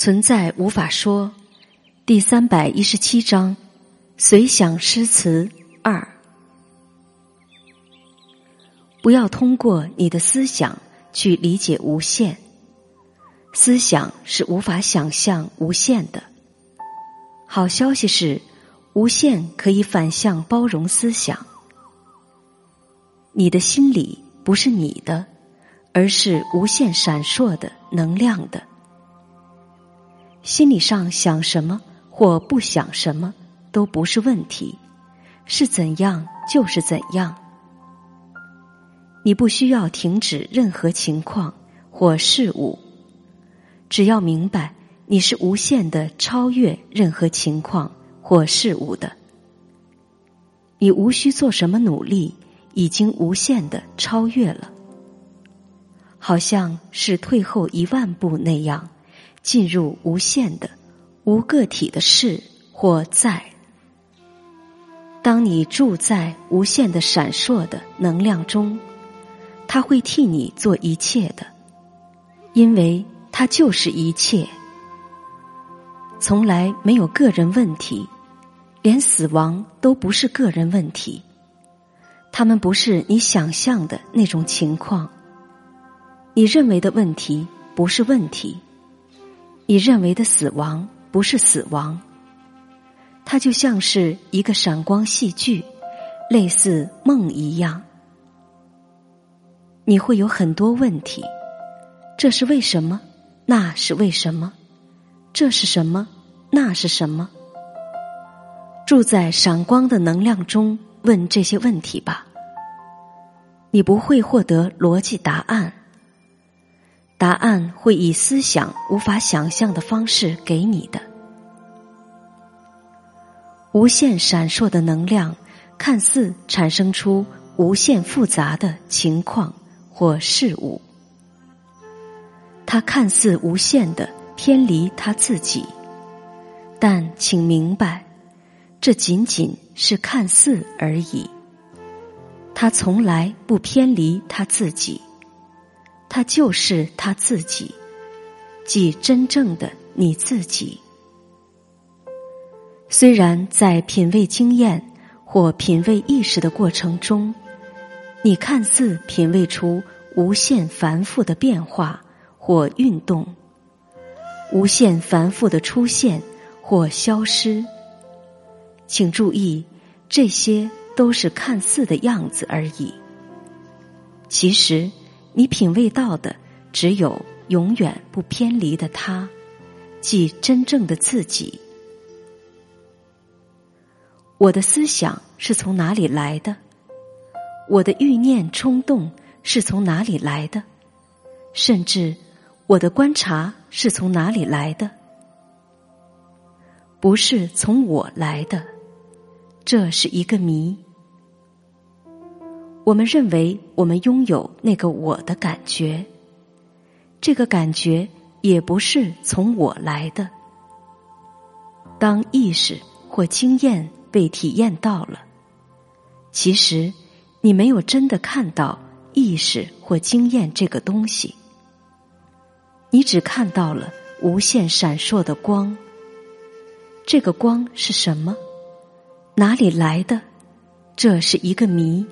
存在无法说，第三百一十七章，随想诗词二。不要通过你的思想去理解无限，思想是无法想象无限的。好消息是，无限可以反向包容思想。你的心里不是你的，而是无限闪烁的能量的。心理上想什么或不想什么都不是问题，是怎样就是怎样。你不需要停止任何情况或事物，只要明白你是无限的超越任何情况或事物的。你无需做什么努力，已经无限的超越了，好像是退后一万步那样。进入无限的、无个体的事或在。当你住在无限的闪烁的能量中，他会替你做一切的，因为他就是一切。从来没有个人问题，连死亡都不是个人问题。他们不是你想象的那种情况。你认为的问题不是问题。你认为的死亡不是死亡，它就像是一个闪光戏剧，类似梦一样。你会有很多问题，这是为什么？那是为什么？这是什么？那是什么？住在闪光的能量中，问这些问题吧。你不会获得逻辑答案。答案会以思想无法想象的方式给你的。无限闪烁的能量，看似产生出无限复杂的情况或事物。它看似无限的偏离他自己，但请明白，这仅仅是看似而已。他从来不偏离他自己。他就是他自己，即真正的你自己。虽然在品味经验或品味意识的过程中，你看似品味出无限繁复的变化或运动，无限繁复的出现或消失，请注意，这些都是看似的样子而已。其实。你品味到的只有永远不偏离的他，即真正的自己。我的思想是从哪里来的？我的欲念冲动是从哪里来的？甚至我的观察是从哪里来的？不是从我来的，这是一个谜。我们认为我们拥有那个我的感觉，这个感觉也不是从我来的。当意识或经验被体验到了，其实你没有真的看到意识或经验这个东西，你只看到了无限闪烁的光。这个光是什么？哪里来的？这是一个谜。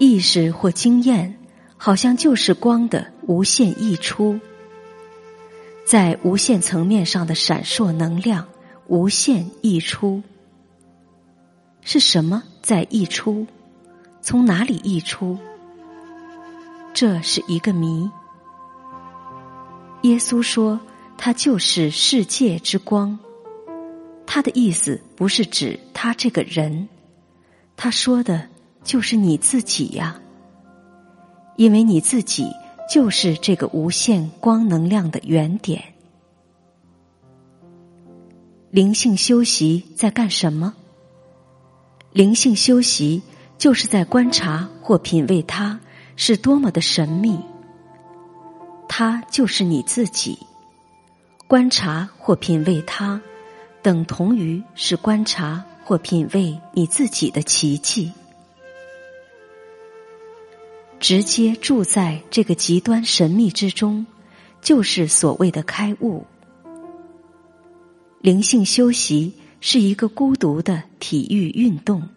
意识或经验，好像就是光的无限溢出，在无限层面上的闪烁能量无限溢出。是什么在溢出？从哪里溢出？这是一个谜。耶稣说，他就是世界之光。他的意思不是指他这个人，他说的。就是你自己呀，因为你自己就是这个无限光能量的原点。灵性修习在干什么？灵性修习就是在观察或品味它是多么的神秘。它就是你自己，观察或品味它，等同于是观察或品味你自己的奇迹。直接住在这个极端神秘之中，就是所谓的开悟。灵性修习是一个孤独的体育运动，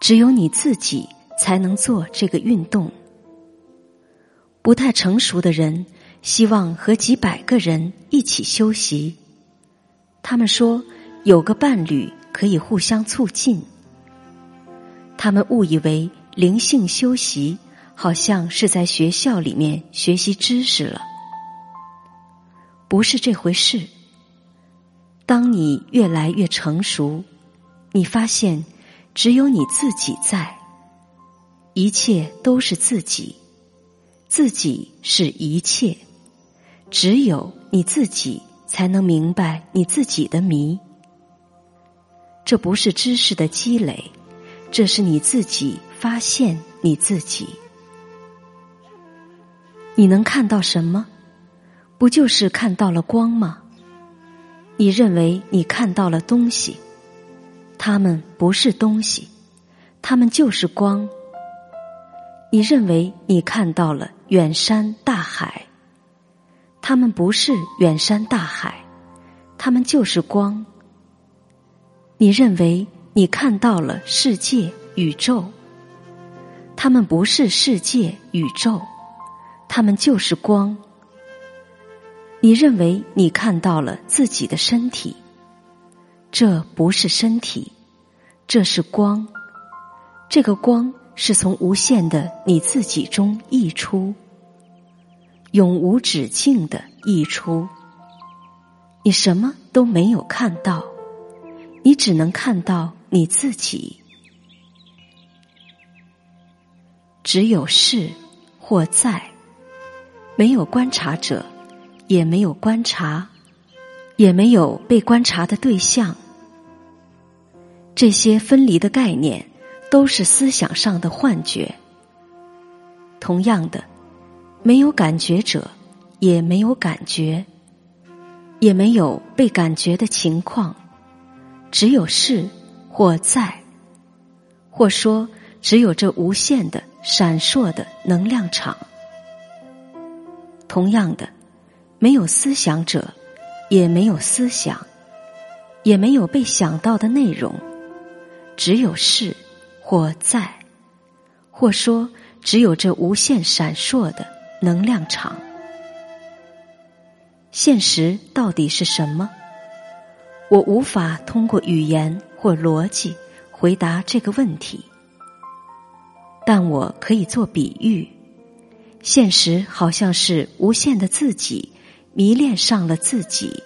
只有你自己才能做这个运动。不太成熟的人希望和几百个人一起修习，他们说有个伴侣可以互相促进。他们误以为灵性修习好像是在学校里面学习知识了，不是这回事。当你越来越成熟，你发现只有你自己在，一切都是自己，自己是一切，只有你自己才能明白你自己的谜。这不是知识的积累，这是你自己发现你自己。你能看到什么？不就是看到了光吗？你认为你看到了东西，它们不是东西，它们就是光。你认为你看到了远山大海，它们不是远山大海，它们就是光。你认为你看到了世界宇宙，它们不是世界宇宙，他们就是光。你认为你看到了自己的身体，这不是身体，这是光。这个光是从无限的你自己中溢出，永无止境的溢出。你什么都没有看到，你只能看到你自己。只有是或在，没有观察者。也没有观察，也没有被观察的对象。这些分离的概念都是思想上的幻觉。同样的，没有感觉者，也没有感觉，也没有被感觉的情况，只有是或在，或说只有这无限的闪烁的能量场。同样的。没有思想者，也没有思想，也没有被想到的内容，只有是或在，或说只有这无限闪烁的能量场。现实到底是什么？我无法通过语言或逻辑回答这个问题，但我可以做比喻：现实好像是无限的自己。迷恋上了自己，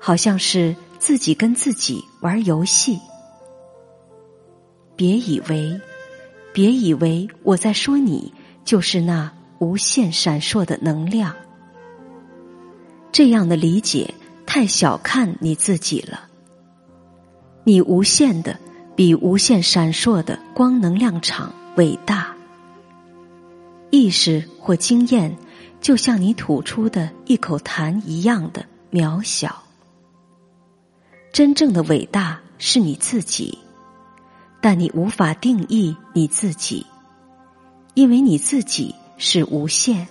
好像是自己跟自己玩游戏。别以为，别以为我在说你就是那无限闪烁的能量。这样的理解太小看你自己了。你无限的比无限闪烁的光能量场伟大。意识或经验。就像你吐出的一口痰一样的渺小。真正的伟大是你自己，但你无法定义你自己，因为你自己是无限。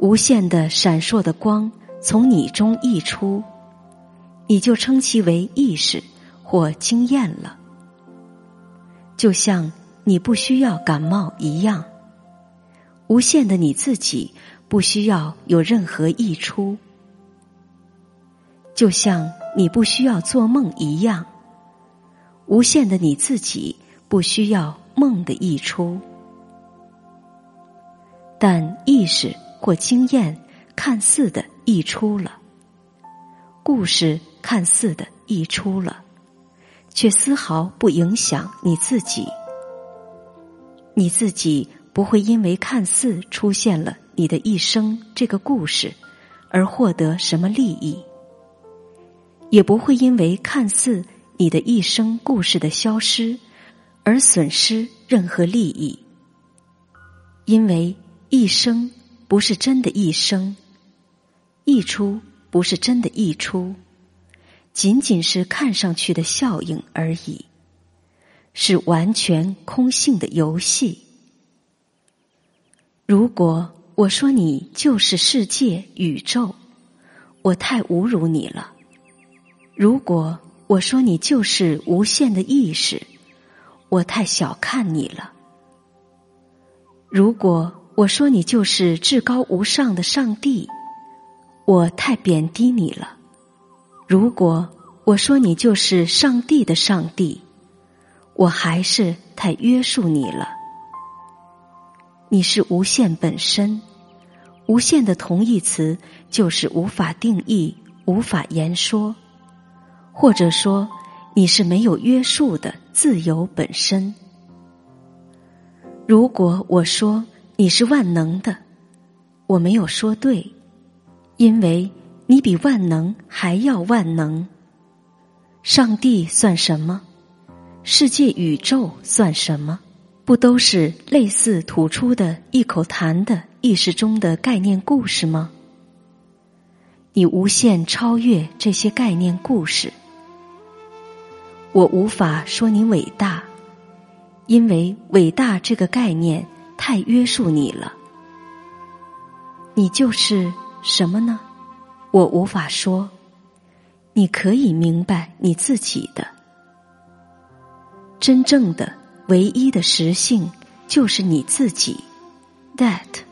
无限的闪烁的光从你中溢出，你就称其为意识或经验了。就像你不需要感冒一样。无限的你自己不需要有任何溢出，就像你不需要做梦一样。无限的你自己不需要梦的溢出，但意识或经验看似的溢出了，故事看似的溢出了，却丝毫不影响你自己，你自己。不会因为看似出现了你的一生这个故事而获得什么利益，也不会因为看似你的一生故事的消失而损失任何利益，因为一生不是真的一生，溢出不是真的溢出，仅仅是看上去的效应而已，是完全空性的游戏。如果我说你就是世界宇宙，我太侮辱你了；如果我说你就是无限的意识，我太小看你了；如果我说你就是至高无上的上帝，我太贬低你了；如果我说你就是上帝的上帝，我还是太约束你了。你是无限本身，无限的同义词就是无法定义、无法言说，或者说你是没有约束的自由本身。如果我说你是万能的，我没有说对，因为你比万能还要万能。上帝算什么？世界宇宙算什么？不都是类似吐出的一口痰的意识中的概念故事吗？你无限超越这些概念故事，我无法说你伟大，因为伟大这个概念太约束你了。你就是什么呢？我无法说。你可以明白你自己的真正的。唯一的实性就是你自己，that。